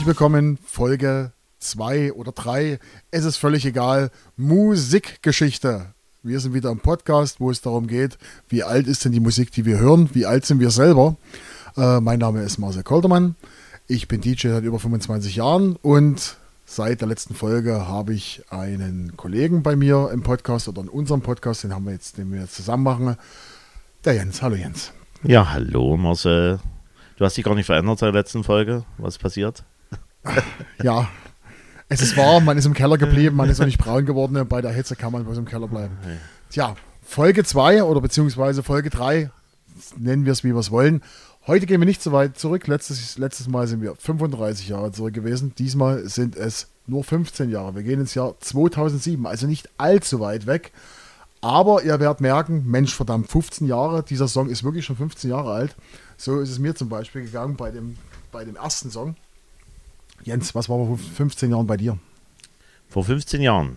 Herzlich willkommen, Folge 2 oder 3. Es ist völlig egal. Musikgeschichte. Wir sind wieder im Podcast, wo es darum geht, wie alt ist denn die Musik, die wir hören, wie alt sind wir selber. Äh, mein Name ist Marcel Koldermann. Ich bin DJ seit über 25 Jahren und seit der letzten Folge habe ich einen Kollegen bei mir im Podcast oder in unserem Podcast, den haben wir jetzt, den wir jetzt zusammen machen. Der Jens. Hallo Jens. Ja, hallo Marcel. Du hast dich gar nicht verändert seit der letzten Folge. Was ist passiert? Ja, es ist warm, man ist im Keller geblieben, man ist noch nicht braun geworden. Bei der Hitze kann man bloß im Keller bleiben. Tja, Folge 2 oder beziehungsweise Folge 3, nennen wir es wie wir es wollen. Heute gehen wir nicht so weit zurück. Letztes, letztes Mal sind wir 35 Jahre zurück gewesen. Diesmal sind es nur 15 Jahre. Wir gehen ins Jahr 2007, also nicht allzu weit weg. Aber ihr werdet merken, Mensch, verdammt, 15 Jahre, dieser Song ist wirklich schon 15 Jahre alt. So ist es mir zum Beispiel gegangen bei dem, bei dem ersten Song. Jens, was war vor 15 Jahren bei dir? Vor 15 Jahren.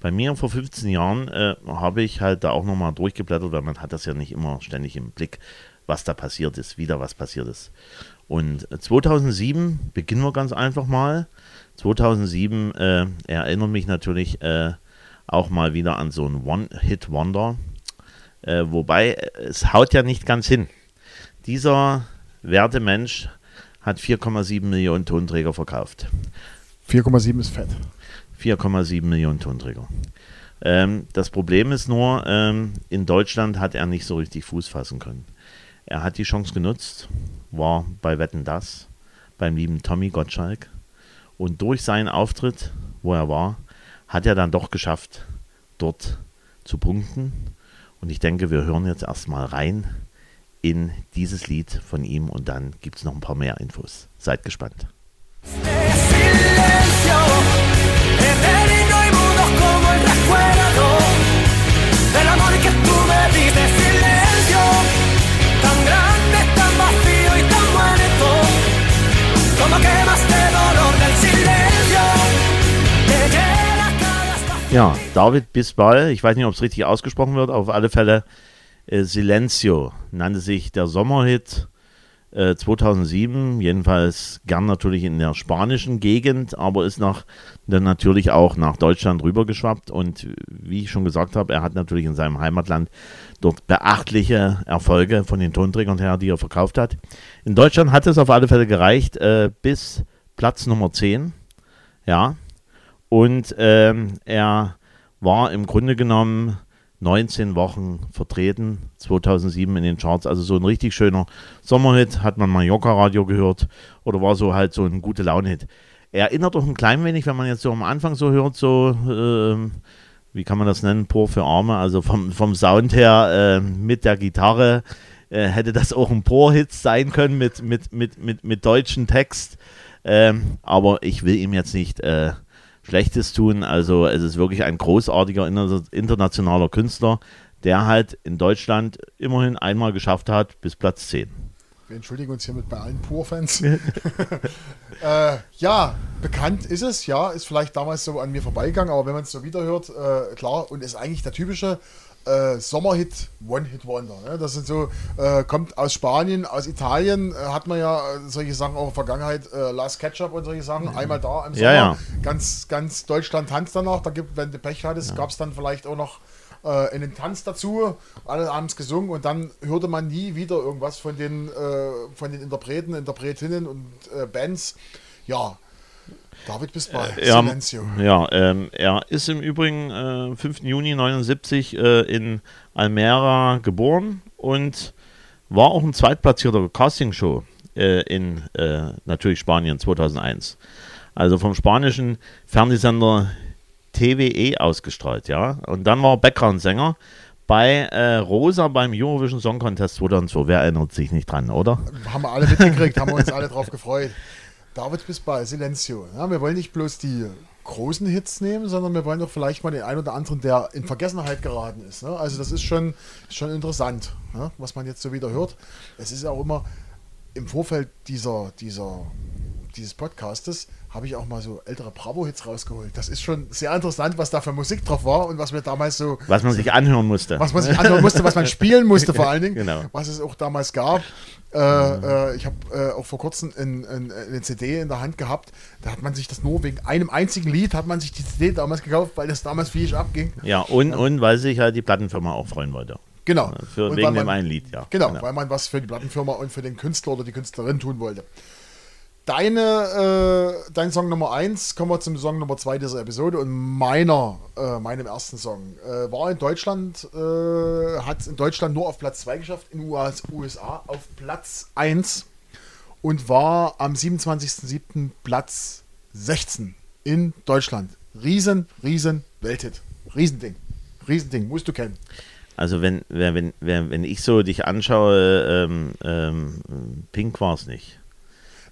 Bei mir vor 15 Jahren äh, habe ich halt da auch nochmal durchgeblättert, weil man hat das ja nicht immer ständig im Blick, was da passiert ist, wieder was passiert ist. Und 2007 beginnen wir ganz einfach mal. 2007 äh, erinnert mich natürlich äh, auch mal wieder an so ein One-Hit-Wonder. Äh, wobei es haut ja nicht ganz hin. Dieser werte Mensch hat 4,7 Millionen Tonträger verkauft. 4,7 ist fett. 4,7 Millionen Tonträger. Ähm, das Problem ist nur, ähm, in Deutschland hat er nicht so richtig Fuß fassen können. Er hat die Chance genutzt, war bei Wetten Das, beim lieben Tommy Gottschalk. Und durch seinen Auftritt, wo er war, hat er dann doch geschafft, dort zu punkten. Und ich denke, wir hören jetzt erstmal rein in dieses Lied von ihm und dann gibt es noch ein paar mehr Infos. Seid gespannt. Ja, David Bisbal, ich weiß nicht, ob es richtig ausgesprochen wird, auf alle Fälle äh, Silencio nannte sich der Sommerhit äh, 2007, jedenfalls gern natürlich in der spanischen Gegend, aber ist nach, dann natürlich auch nach Deutschland rübergeschwappt. Und wie ich schon gesagt habe, er hat natürlich in seinem Heimatland dort beachtliche Erfolge von den Tonträgern her, die er verkauft hat. In Deutschland hat es auf alle Fälle gereicht äh, bis Platz Nummer 10, ja, und ähm, er war im Grunde genommen 19 Wochen vertreten, 2007 in den Charts. Also so ein richtig schöner Sommerhit, hat man Mallorca Radio gehört oder war so halt so ein gute Laune-Hit. Erinnert doch ein klein wenig, wenn man jetzt so am Anfang so hört, so, äh, wie kann man das nennen, Pur für Arme, also vom, vom Sound her äh, mit der Gitarre äh, hätte das auch ein Pur-Hit sein können mit, mit, mit, mit, mit deutschem Text. Ähm, aber ich will ihm jetzt nicht äh, Schlechtes tun. Also es ist wirklich ein großartiger internationaler Künstler, der halt in Deutschland immerhin einmal geschafft hat bis Platz 10. Wir entschuldigen uns hiermit bei allen Pur-Fans. äh, ja, bekannt ist es, ja, ist vielleicht damals so an mir vorbeigegangen, aber wenn man es so wiederhört, äh, klar, und ist eigentlich der typische äh, Sommerhit, One-Hit-Wonder. Ne? Das sind so, äh, kommt aus Spanien, aus Italien, äh, hat man ja äh, solche Sachen auch in der Vergangenheit, äh, Last Ketchup und solche Sachen, einmal da im Sommer. Ja, ja. Ganz, ganz Deutschland tanzt danach. Da gibt, wenn du Pech hattest, ja. gab es dann vielleicht auch noch äh, einen Tanz dazu, alle abends gesungen und dann hörte man nie wieder irgendwas von den, von den Interpreten, Interpretinnen und Bands. Ja, David Bisbal, äh, ja, Ja, ähm, er ist im Übrigen äh, 5. Juni 79 äh, in Almera geboren und war auch ein zweitplatzierter Castingshow äh, in äh, natürlich Spanien 2001. Also vom spanischen Fernsehsender TWE ausgestrahlt, ja. Und dann war er Background-Sänger bei äh, Rosa beim Eurovision Song Contest 2002. Wer erinnert sich nicht dran, oder? Haben wir alle mitgekriegt, haben wir uns alle drauf gefreut. David bis bei Silencio. Ja, wir wollen nicht bloß die großen Hits nehmen, sondern wir wollen doch vielleicht mal den einen oder anderen, der in Vergessenheit geraten ist. Ne? Also das ist schon, schon interessant, ne? was man jetzt so wieder hört. Es ist auch immer im Vorfeld dieser, dieser dieses Podcastes habe ich auch mal so ältere Bravo-Hits rausgeholt. Das ist schon sehr interessant, was da für Musik drauf war und was wir damals so. Was man sich anhören musste. Was man sich anhören musste, was man spielen musste vor allen Dingen. Genau. Was es auch damals gab. Äh, äh, ich habe äh, auch vor kurzem ein, ein, eine CD in der Hand gehabt. Da hat man sich das nur wegen einem einzigen Lied, hat man sich die CD damals gekauft, weil das damals ich abging. Ja, und, und weil sich halt die Plattenfirma auch freuen wollte. Genau. Für, Und wegen weil dem man- einen Lied, ja. Genau, weil man was für die Plattenfirma und für den Künstler oder die Künstlerin tun wollte. Deine, äh, dein Song Nummer 1, kommen wir zum Song Nummer 2 dieser Episode und meiner, äh, meinem ersten Song, äh, war in Deutschland, äh, hat es in Deutschland nur auf Platz 2 geschafft, in den USA auf Platz 1 und war am 27.07. Platz 16 in Deutschland. Riesen, riesen Welthit. Riesending. Riesending, musst du kennen. Also wenn, wenn, wenn wenn ich so dich anschaue, ähm, ähm, Pink war es nicht.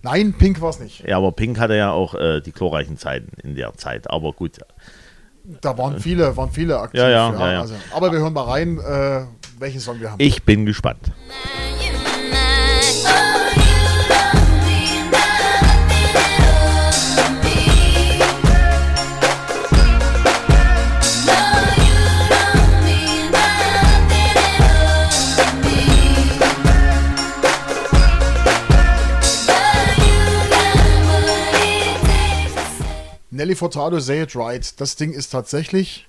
Nein, Pink war es nicht. Ja, aber Pink hatte ja auch äh, die glorreichen Zeiten in der Zeit. Aber gut, Da waren viele, waren viele aktiv. Ja, ja, ja, ja. Also, aber wir hören mal rein, äh, welchen Song wir haben. ich bin gespannt. Nelly Furtado, Say It Right. Das Ding ist tatsächlich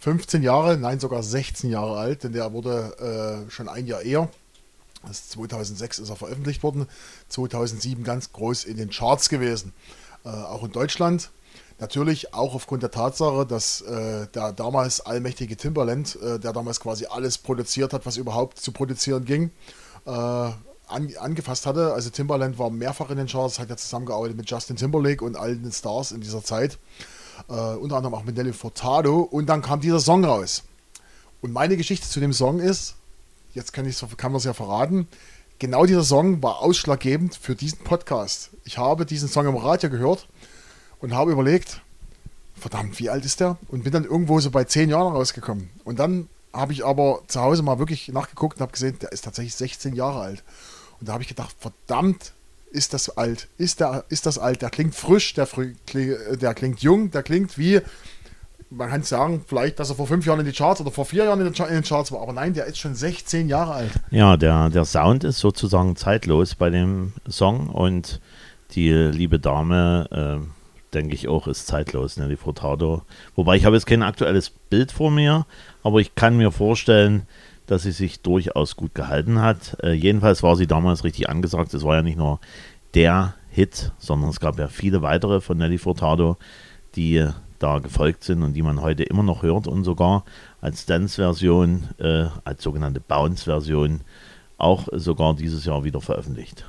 15 Jahre, nein sogar 16 Jahre alt, denn der wurde äh, schon ein Jahr eher. Das ist 2006 ist er veröffentlicht worden, 2007 ganz groß in den Charts gewesen, äh, auch in Deutschland. Natürlich auch aufgrund der Tatsache, dass äh, der damals allmächtige Timberland, äh, der damals quasi alles produziert hat, was überhaupt zu produzieren ging, äh, an, angefasst hatte. Also Timberland war mehrfach in den Charts, hat ja zusammengearbeitet mit Justin Timberlake und allen den Stars in dieser Zeit. Äh, unter anderem auch mit Nelly Furtado. Und dann kam dieser Song raus. Und meine Geschichte zu dem Song ist, jetzt kann, kann man es ja verraten, genau dieser Song war ausschlaggebend für diesen Podcast. Ich habe diesen Song im Radio gehört und habe überlegt, verdammt, wie alt ist der? Und bin dann irgendwo so bei zehn Jahren rausgekommen. Und dann habe ich aber zu Hause mal wirklich nachgeguckt und habe gesehen, der ist tatsächlich 16 Jahre alt. Und da habe ich gedacht, verdammt, ist das alt? Ist, der, ist das alt? Der klingt frisch, der, der klingt jung, der klingt wie, man kann sagen, vielleicht, dass er vor fünf Jahren in die Charts oder vor vier Jahren in den Char- in den Charts war. Aber nein, der ist schon 16 Jahre alt. Ja, der, der Sound ist sozusagen zeitlos bei dem Song und die liebe Dame, äh, denke ich auch, ist zeitlos, ne, die Furtado. Wobei ich habe jetzt kein aktuelles Bild vor mir, aber ich kann mir vorstellen, dass sie sich durchaus gut gehalten hat. Äh, jedenfalls war sie damals richtig angesagt. Es war ja nicht nur der Hit, sondern es gab ja viele weitere von Nelly Furtado, die äh, da gefolgt sind und die man heute immer noch hört und sogar als Dance-Version, äh, als sogenannte Bounce-Version auch sogar dieses Jahr wieder veröffentlicht.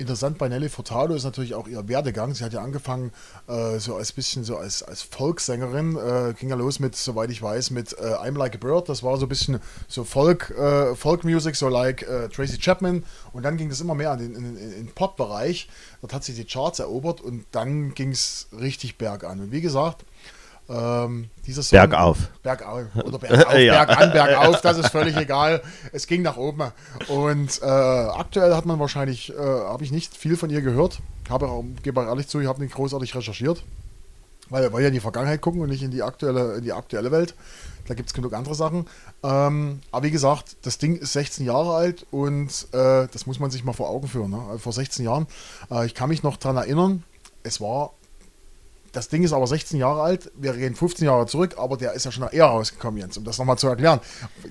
Interessant bei Nelly Furtado ist natürlich auch ihr Werdegang. Sie hat ja angefangen äh, so als bisschen so als, als Folksängerin. Äh, ging ja los mit, soweit ich weiß, mit äh, I'm Like a Bird. Das war so ein bisschen so Folk, äh, Folk Music, so like äh, Tracy Chapman. Und dann ging das immer mehr in den, in, in, in Pop-Bereich. Dort hat sie die Charts erobert und dann ging es richtig bergan. Und wie gesagt, ähm, dieser Song, Bergauf. Bergauf oder bergauf, Ja. bergan, bergauf, das ist völlig egal. Es ging nach oben. Und äh, aktuell hat man wahrscheinlich, äh, habe ich nicht viel von ihr gehört. Habe gebe auch ehrlich zu, ich habe nicht großartig recherchiert. Weil wir wollen ja in die Vergangenheit gucken und nicht in die aktuelle, in die aktuelle Welt. Da gibt es genug andere Sachen. Ähm, aber wie gesagt, das Ding ist 16 Jahre alt und äh, das muss man sich mal vor Augen führen. Ne? Also vor 16 Jahren. Äh, ich kann mich noch daran erinnern, es war das Ding ist aber 16 Jahre alt, wir gehen 15 Jahre zurück, aber der ist ja schon eher rausgekommen, Jens, um das nochmal zu erklären.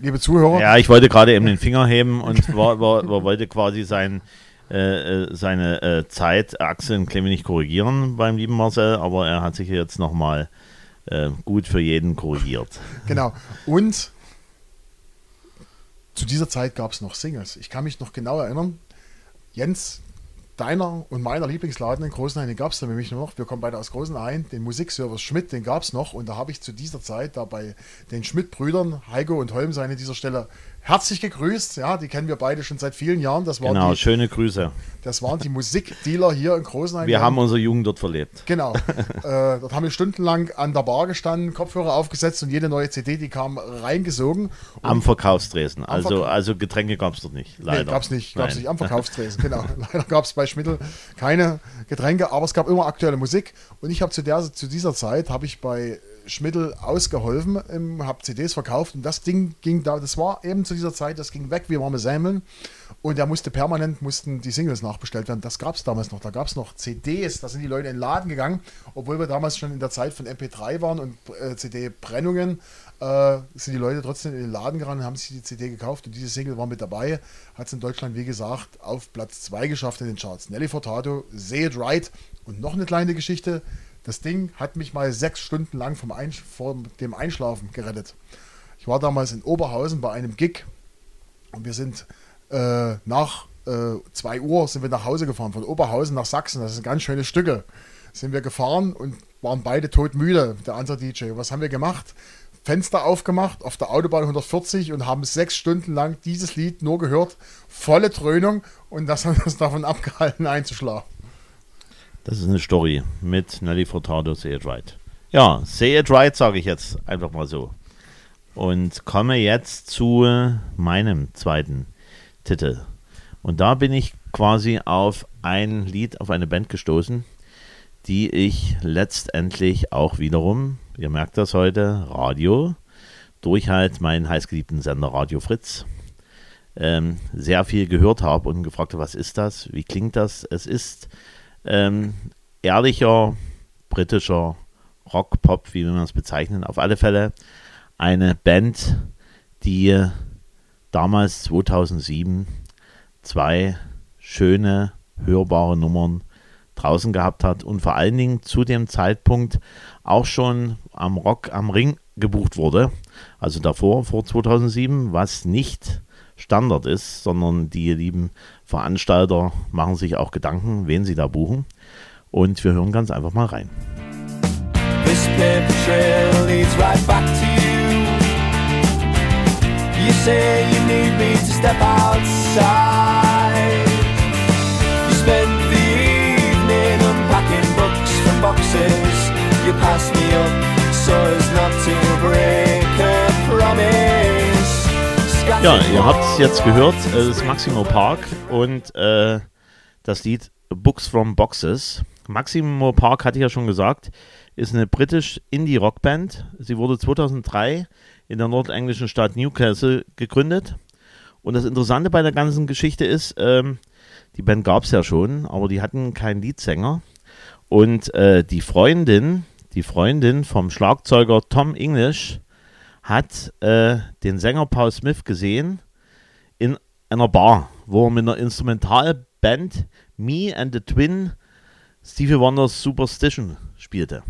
Liebe Zuhörer, Ja, ich wollte gerade eben den Finger heben und war, war, war, wollte quasi sein, äh, äh, seine äh, Zeitachse ein klein wenig korrigieren beim lieben Marcel, aber er hat sich jetzt nochmal äh, gut für jeden korrigiert. genau. Und zu dieser Zeit gab es noch Singles. Ich kann mich noch genau erinnern, Jens, deiner und meiner Lieblingsladen in Großenhain, den gab es da nämlich noch. Wir kommen beide aus Großenhain. Den Musikservice Schmidt, den gab es noch. Und da habe ich zu dieser Zeit da bei den Schmidt-Brüdern, Heiko und Holm an dieser Stelle herzlich gegrüßt. Ja, die kennen wir beide schon seit vielen Jahren. Das waren Genau, die, schöne Grüße. das waren die Musikdealer hier in Großenhain. Wir haben unsere Jugend dort verlebt. Genau. äh, dort haben wir stundenlang an der Bar gestanden, Kopfhörer aufgesetzt und jede neue CD, die kam, reingesogen. Am Verkaufstresen. Also, Verkauf- also Getränke gab es dort nicht. Leider. Nee, gab es nicht, gab's Nein. nicht am Verkaufstresen. genau. Leider gab es bei Schmittel keine Getränke, aber es gab immer aktuelle Musik. Und ich habe zu, der, zu dieser Zeit, habe ich bei Schmittel ausgeholfen, ähm, habe CDs verkauft und das Ding ging da, das war eben zu dieser Zeit, das ging weg wie warme Semmeln und da musste permanent, mussten die Singles nachbestellt werden. Das gab es damals noch, da gab es noch CDs, da sind die Leute in den Laden gegangen, obwohl wir damals schon in der Zeit von MP3 waren und äh, CD-Brennungen, äh, sind die Leute trotzdem in den Laden gerannt und haben sich die CD gekauft und diese Single war mit dabei, hat es in Deutschland, wie gesagt, auf Platz 2 geschafft in den Charts. Nelly Furtado, Say It Right und noch eine kleine Geschichte, das Ding hat mich mal sechs Stunden lang vom Ein vor dem Einschlafen gerettet. Ich war damals in Oberhausen bei einem Gig und wir sind äh, nach 2 Uhr sind wir nach Hause gefahren, von Oberhausen nach Sachsen. Das sind ganz schöne Stücke. Sind wir gefahren und waren beide todmüde, der andere DJ. Was haben wir gemacht? Fenster aufgemacht auf der Autobahn 140 und haben sechs Stunden lang dieses Lied nur gehört. Volle Dröhnung und das hat uns davon abgehalten, einzuschlafen. Das ist eine Story mit Nelly Furtado, Say It Right. Ja, Say It Right sage ich jetzt einfach mal so. Und komme jetzt zu meinem zweiten Titel. Und da bin ich quasi auf ein Lied, auf eine Band gestoßen, die ich letztendlich auch wiederum, ihr merkt das heute, Radio, durch halt meinen heißgeliebten Sender Radio Fritz, ähm, sehr viel gehört habe und gefragt habe, was ist das, wie klingt das? Es ist ähm, ehrlicher britischer Rock, Pop, wie will man es bezeichnen. Auf alle Fälle eine Band, die damals 2007 zwei schöne, hörbare Nummern draußen gehabt hat und vor allen Dingen zu dem Zeitpunkt auch schon am Rock am Ring gebucht wurde. Also davor, vor 2007, was nicht Standard ist, sondern die lieben Veranstalter machen sich auch Gedanken, wen sie da buchen. Und wir hören ganz einfach mal rein. This paper trail leads right back to you. You say you need me to step outside. You spend the evening unpacking books from boxes. You pass me up so as not to break a promise. Ja, ihr habt es jetzt gehört, es ist Maximo Park und äh, das Lied Books from Boxes. Maximo Park, hatte ich ja schon gesagt, ist eine britisch-Indie-Rockband. Sie wurde 2003 in der nordenglischen Stadt Newcastle gegründet. Und das Interessante bei der ganzen Geschichte ist, ähm, die Band gab es ja schon, aber die hatten keinen Leadsänger. Und äh, die Freundin, die Freundin vom Schlagzeuger Tom English, hat äh, den Sänger Paul Smith gesehen in einer Bar, wo er mit einer Instrumentalband Me and the Twin Stevie Wonders Superstition spielte.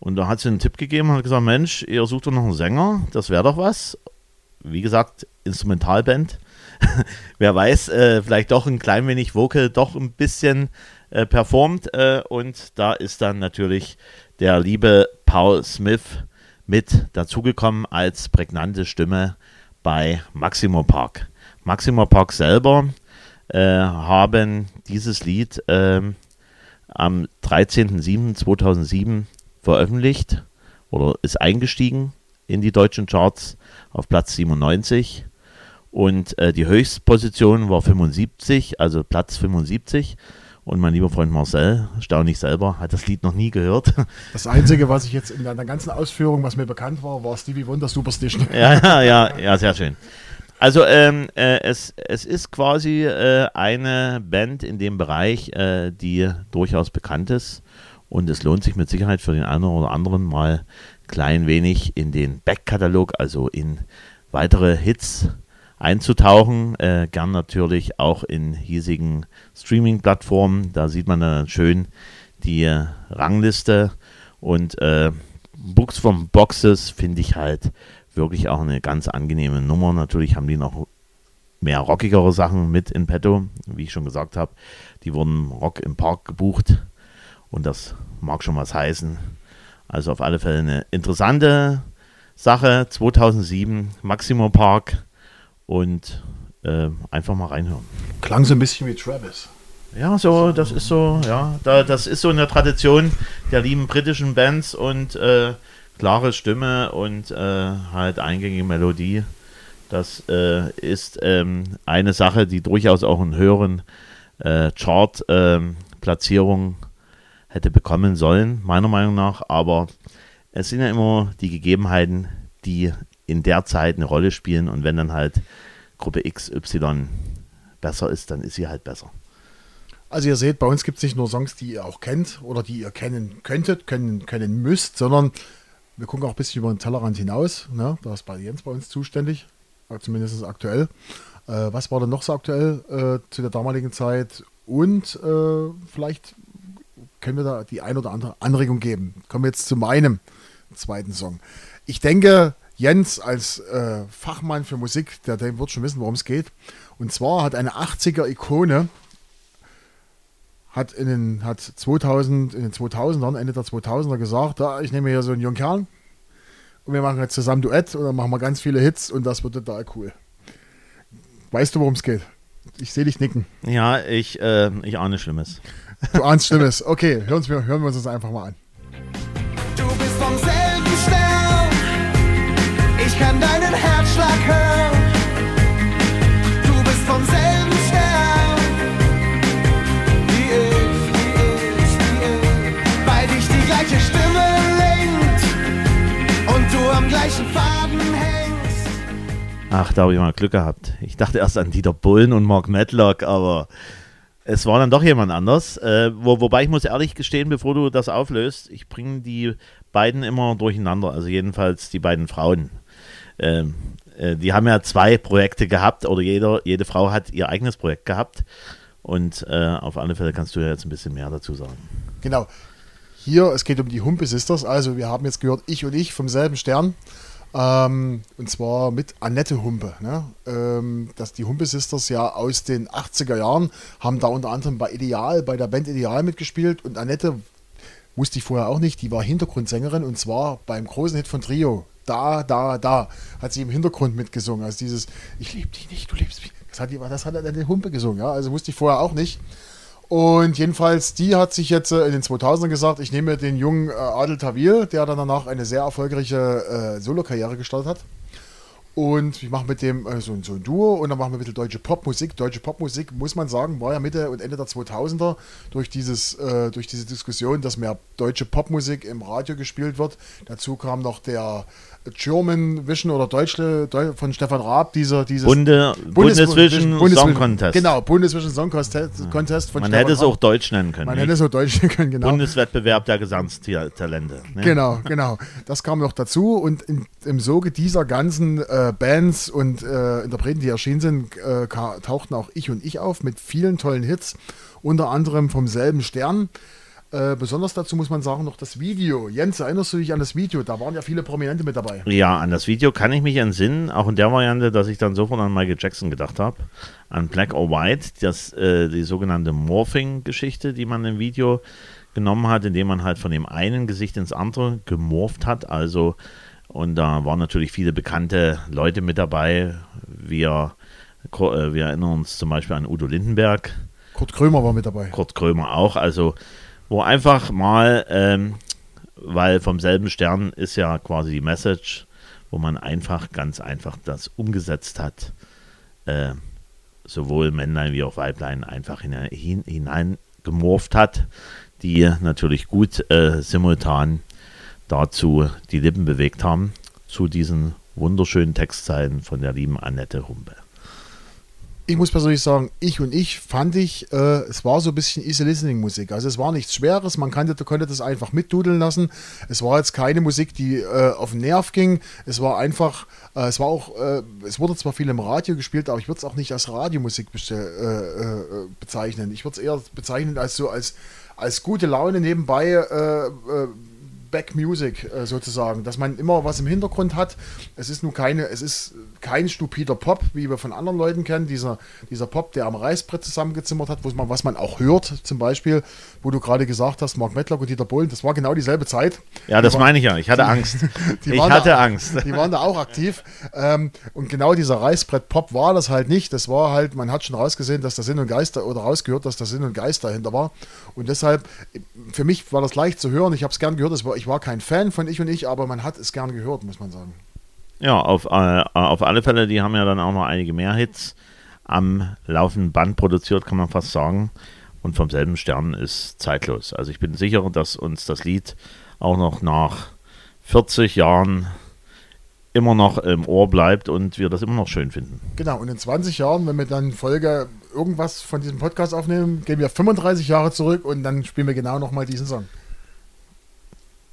Und da hat sie einen Tipp gegeben und hat gesagt, Mensch, ihr sucht doch noch einen Sänger, das wäre doch was. Wie gesagt, Instrumentalband. Wer weiß, äh, vielleicht doch ein klein wenig Vocal, doch ein bisschen äh, performt. Äh, und da ist dann natürlich der liebe Paul Smith mit dazugekommen als prägnante Stimme bei Maximo Park. Maximo Park selber äh, haben dieses Lied ähm, am 13.07.2007 veröffentlicht oder ist eingestiegen in die deutschen Charts auf Platz 97 und äh, die Höchstposition war 75, also Platz 75 und mein lieber Freund Marcel, erstaunlich selber, hat das Lied noch nie gehört. Das Einzige, was ich jetzt in deiner ganzen Ausführung, was mir bekannt war, war Stevie Wonder Superstition. ja, ja, ja, ja, sehr schön. Also ähm, äh, es, es ist quasi äh, eine Band in dem Bereich, äh, die durchaus bekannt ist und es lohnt sich mit Sicherheit für den einen oder anderen mal klein wenig in den Backkatalog, also in weitere Hits einzutauchen. Äh, gern natürlich auch in hiesigen Streaming-Plattformen. Da sieht man dann schön die äh, Rangliste und äh, Books from Boxes finde ich halt wirklich auch eine ganz angenehme Nummer. Natürlich haben die noch mehr rockigere Sachen mit in petto, wie ich schon gesagt habe. Die wurden Rock im Park gebucht und das mag schon was heißen. Also auf alle Fälle eine interessante Sache. 2007 Maximo Park und äh, einfach mal reinhören. Klang so ein bisschen wie Travis. Ja, so, das ist so, ja, da, das ist so eine Tradition der lieben britischen Bands und äh, klare Stimme und äh, halt eingängige Melodie. Das äh, ist ähm, eine Sache, die durchaus auch einen höheren äh, Chart-Platzierung hätte bekommen sollen, meiner Meinung nach. Aber es sind ja immer die Gegebenheiten, die in der Zeit eine Rolle spielen. Und wenn dann halt Gruppe XY besser ist, dann ist sie halt besser. Also ihr seht, bei uns gibt es nicht nur Songs, die ihr auch kennt oder die ihr kennen könntet, können, können müsst, sondern wir gucken auch ein bisschen über den Tellerrand hinaus. Ne? Da ist bei Jens bei uns zuständig, äh, zumindest aktuell. Äh, was war denn noch so aktuell äh, zu der damaligen Zeit? Und äh, vielleicht können wir da die ein oder andere Anregung geben. Kommen wir jetzt zu meinem zweiten Song. Ich denke, Jens als äh, Fachmann für Musik, der, der wird schon wissen, worum es geht. Und zwar hat eine 80er-Ikone hat in den hat 2000 in den 2000ern Ende der 2000er gesagt, da ich nehme hier so einen jungen Kerl und wir machen jetzt zusammen Duett und dann machen wir ganz viele Hits und das wird total cool. Weißt du, worum es geht? Ich sehe dich nicken. Ja, ich, äh, ich ahne Schlimmes. Du ahnst Schlimmes. Okay, hören wir, hören wir uns das einfach mal an. Du bist vom selben Ach, da habe ich mal Glück gehabt. Ich dachte erst an Dieter Bohlen und Mark Medlock, aber es war dann doch jemand anders. Äh, wo, wobei ich muss ehrlich gestehen, bevor du das auflöst, ich bringe die beiden immer durcheinander. Also jedenfalls die beiden Frauen. Ähm, äh, die haben ja zwei Projekte gehabt oder jeder, jede Frau hat ihr eigenes Projekt gehabt. Und äh, auf alle Fälle kannst du ja jetzt ein bisschen mehr dazu sagen. Genau. Hier, es geht um die Humpe Sisters. Also, wir haben jetzt gehört, ich und ich vom selben Stern. Ähm, und zwar mit Annette Humpe. Ne? Ähm, dass die Humpe Sisters ja aus den 80er Jahren haben da unter anderem bei Ideal, bei der Band Ideal mitgespielt. Und Annette wusste ich vorher auch nicht, die war Hintergrundsängerin und zwar beim großen Hit von Trio. Da, da, da hat sie im Hintergrund mitgesungen. Also dieses Ich liebe dich nicht, du liebst mich. Das hat, das hat Annette Humpe gesungen. Ja? Also wusste ich vorher auch nicht. Und jedenfalls, die hat sich jetzt äh, in den 2000ern gesagt, ich nehme den jungen äh, Adel Tawil, der dann danach eine sehr erfolgreiche äh, Solokarriere gestartet hat. Und ich mache mit dem äh, so, ein- so ein Duo und dann machen wir ein bisschen deutsche Popmusik. Deutsche Popmusik, muss man sagen, war ja Mitte und Ende der 2000er durch, dieses, äh, durch diese Diskussion, dass mehr deutsche Popmusik im Radio gespielt wird. Dazu kam noch der German Vision oder Deutsche Deu von Stefan Raab, dieser, dieses Bunde, Bundesvision Song Contest. Genau, Bundesvision Song Contest, Contest von Man Stefan hätte es auch Deutsch nennen können. Man nicht? hätte es so Deutsch nennen können, genau. Bundeswettbewerb der Gesangstalente. Ne? Genau, genau. Das kam noch dazu und in, im Soge dieser ganzen äh, Bands und äh, Interpreten, die erschienen sind, äh, tauchten auch ich und ich auf mit vielen tollen Hits, unter anderem vom selben Stern. Äh, besonders dazu muss man sagen, noch das Video. Jens, erinnerst du dich an das Video? Da waren ja viele Prominente mit dabei. Ja, an das Video kann ich mich entsinnen, auch in der Variante, dass ich dann sofort an Michael Jackson gedacht habe. An Black or White, das, äh, die sogenannte Morphing-Geschichte, die man im Video genommen hat, indem man halt von dem einen Gesicht ins andere gemorpht hat. Also, und da waren natürlich viele bekannte Leute mit dabei. Wir, äh, wir erinnern uns zum Beispiel an Udo Lindenberg, Kurt Krömer war mit dabei. Kurt Krömer auch. Also, wo einfach mal, ähm, weil vom selben Stern ist ja quasi die Message, wo man einfach, ganz einfach das umgesetzt hat, äh, sowohl Männlein wie auch Weiblein einfach hinein, hin, hineingemorpht hat, die natürlich gut äh, simultan dazu die Lippen bewegt haben, zu diesen wunderschönen Textzeilen von der lieben Annette Humpe. Ich muss persönlich sagen, ich und ich fand ich, äh, es war so ein bisschen Easy Listening Musik. Also es war nichts Schweres, man kannte, konnte das einfach mitdudeln lassen. Es war jetzt keine Musik, die äh, auf den Nerv ging. Es war einfach, äh, es war auch, äh, es wurde zwar viel im Radio gespielt, aber ich würde es auch nicht als Radiomusik äh, äh, bezeichnen. Ich würde es eher bezeichnen als so als, als gute Laune nebenbei. Back Music äh, sozusagen, dass man immer was im Hintergrund hat. Es ist nun keine, es ist kein stupider Pop, wie wir von anderen Leuten kennen. Dieser, dieser Pop, der am Reißbrett zusammengezimmert hat, wo man, was man auch hört, zum Beispiel, wo du gerade gesagt hast, Mark Medlock und Dieter Bohlen, das war genau dieselbe Zeit. Ja, das meine ich ja. Ich hatte Angst. ich hatte da, Angst. Die waren da auch aktiv. Ähm, und genau dieser Reißbrett-Pop war das halt nicht. Das war halt, man hat schon rausgesehen, dass der Sinn und Geist oder rausgehört, dass der Sinn und Geist dahinter war. Und deshalb, für mich war das leicht zu hören. Ich habe es gern gehört. War, ich war kein Fan von Ich und Ich, aber man hat es gern gehört, muss man sagen. Ja, auf, äh, auf alle Fälle, die haben ja dann auch noch einige mehr Hits am laufenden Band produziert, kann man fast sagen. Und vom selben Stern ist zeitlos. Also ich bin sicher, dass uns das Lied auch noch nach 40 Jahren immer noch im Ohr bleibt und wir das immer noch schön finden. Genau, und in 20 Jahren, wenn wir dann Folge irgendwas von diesem Podcast aufnehmen, gehen wir 35 Jahre zurück und dann spielen wir genau nochmal diesen Song.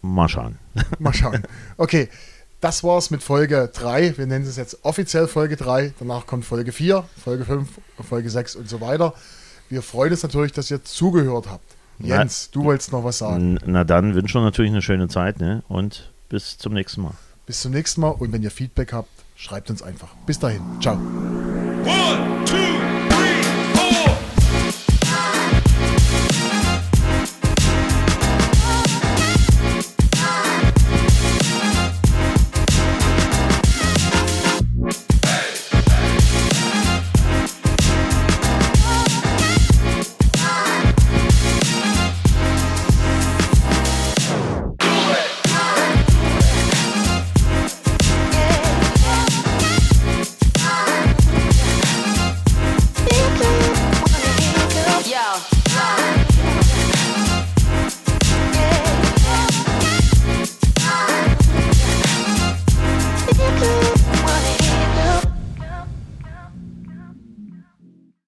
Mal schauen. Mal schauen. Okay, das war's mit Folge 3. Wir nennen es jetzt offiziell Folge 3. Danach kommt Folge 4, Folge 5, Folge 6 und so weiter. Wir freuen uns natürlich, dass ihr zugehört habt. Jens, na, du wolltest noch was sagen. Na dann wünschen wir natürlich eine schöne Zeit ne? und bis zum nächsten Mal. Bis zum nächsten Mal und wenn ihr Feedback habt, schreibt uns einfach. Bis dahin. Ciao. One.